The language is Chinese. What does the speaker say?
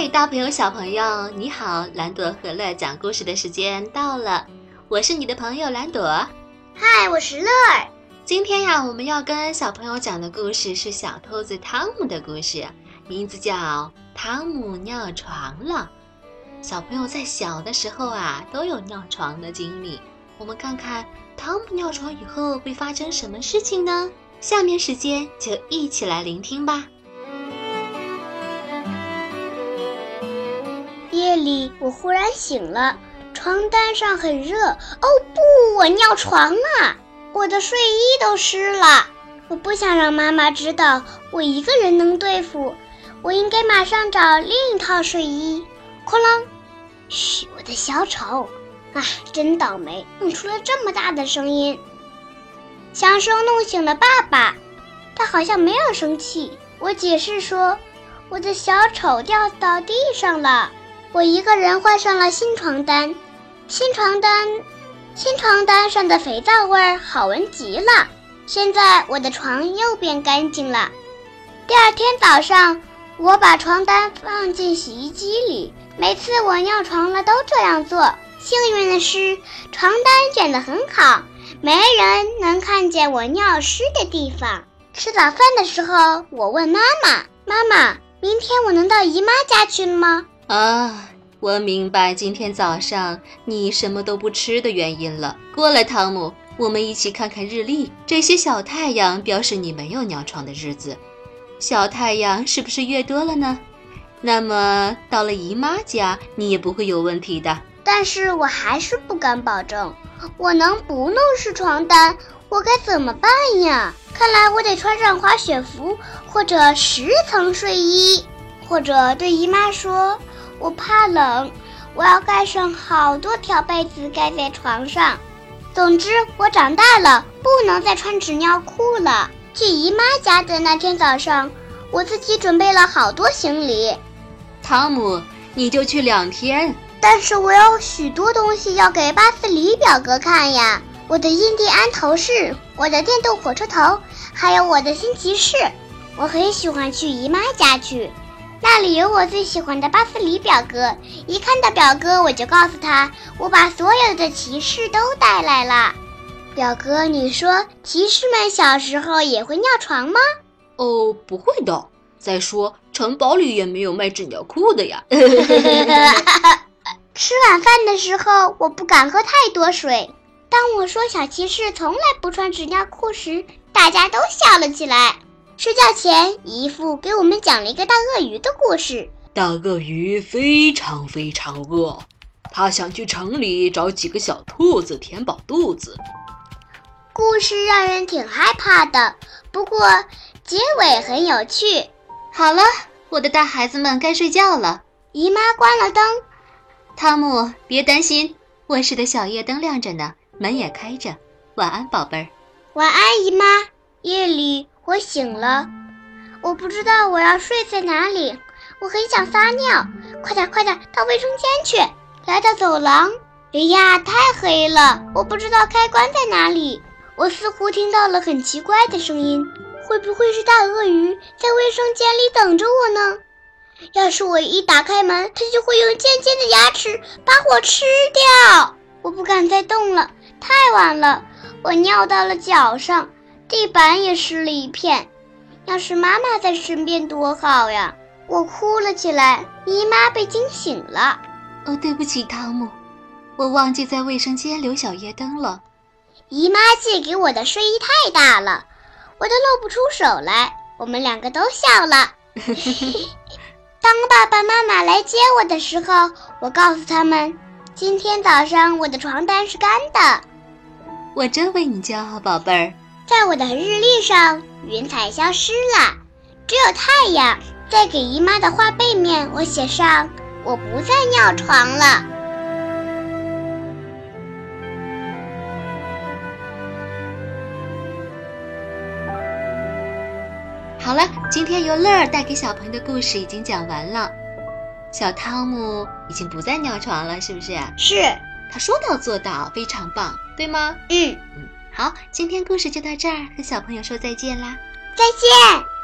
嗨，大朋友、小朋友，你好！兰朵和乐讲故事的时间到了，我是你的朋友兰朵。嗨，我是乐儿。今天呀，我们要跟小朋友讲的故事是小兔子汤姆的故事，名字叫《汤姆尿床了》。小朋友在小的时候啊，都有尿床的经历。我们看看汤姆尿床以后会发生什么事情呢？下面时间就一起来聆听吧。夜里，我忽然醒了，床单上很热。哦不，我尿床了，我的睡衣都湿了。我不想让妈妈知道我一个人能对付，我应该马上找另一套睡衣。哐啷！嘘，我的小丑！啊，真倒霉，弄出了这么大的声音。响声弄醒了爸爸，他好像没有生气。我解释说，我的小丑掉到地上了。我一个人换上了新床单，新床单，新床单上的肥皂味儿好闻极了。现在我的床又变干净了。第二天早上，我把床单放进洗衣机里。每次我尿床了都这样做。幸运的是，床单卷得很好，没人能看见我尿湿的地方。吃早饭的时候，我问妈妈：“妈妈，明天我能到姨妈家去吗？”啊，我明白今天早上你什么都不吃的原因了。过来，汤姆，我们一起看看日历。这些小太阳表示你没有尿床的日子。小太阳是不是越多了呢？那么到了姨妈家，你也不会有问题的。但是我还是不敢保证，我能不弄湿床单？我该怎么办呀？看来我得穿上滑雪服，或者十层睡衣，或者对姨妈说。我怕冷，我要盖上好多条被子盖在床上。总之，我长大了，不能再穿纸尿裤了。去姨妈家的那天早上，我自己准备了好多行李。汤姆，你就去两天，但是我有许多东西要给巴斯里表哥看呀。我的印第安头饰，我的电动火车头，还有我的新骑士。我很喜欢去姨妈家去。那里有我最喜欢的巴斯里表哥，一看到表哥，我就告诉他，我把所有的骑士都带来了。表哥，你说骑士们小时候也会尿床吗？哦，不会的。再说城堡里也没有卖纸尿裤的呀。吃晚饭的时候，我不敢喝太多水。当我说小骑士从来不穿纸尿裤时，大家都笑了起来。睡觉前，姨父给我们讲了一个大鳄鱼的故事。大鳄鱼非常非常饿，他想去城里找几个小兔子填饱肚子。故事让人挺害怕的，不过结尾很有趣。好了，我的大孩子们该睡觉了。姨妈关了灯，汤姆别担心，卧室的小夜灯亮着呢，门也开着。晚安，宝贝儿。晚安，姨妈。夜里。我醒了，我不知道我要睡在哪里，我很想撒尿，快点快点到卫生间去。来到走廊，哎呀，太黑了，我不知道开关在哪里。我似乎听到了很奇怪的声音，会不会是大鳄鱼在卫生间里等着我呢？要是我一打开门，它就会用尖尖的牙齿把我吃掉。我不敢再动了，太晚了，我尿到了脚上。地板也湿了一片，要是妈妈在身边多好呀！我哭了起来，姨妈被惊醒了。哦，对不起，汤姆，我忘记在卫生间留小夜灯了。姨妈借给我的睡衣太大了，我都露不出手来。我们两个都笑了。当爸爸妈妈来接我的时候，我告诉他们，今天早上我的床单是干的。我真为你骄傲，宝贝儿。在我的日历上，云彩消失了，只有太阳。在给姨妈的画背面，我写上：“我不再尿床了。”好了，今天由乐儿带给小朋友的故事已经讲完了。小汤姆已经不再尿床了，是不是？是，他说到做到，非常棒，对吗？嗯嗯。好，今天故事就到这儿，和小朋友说再见啦！再见。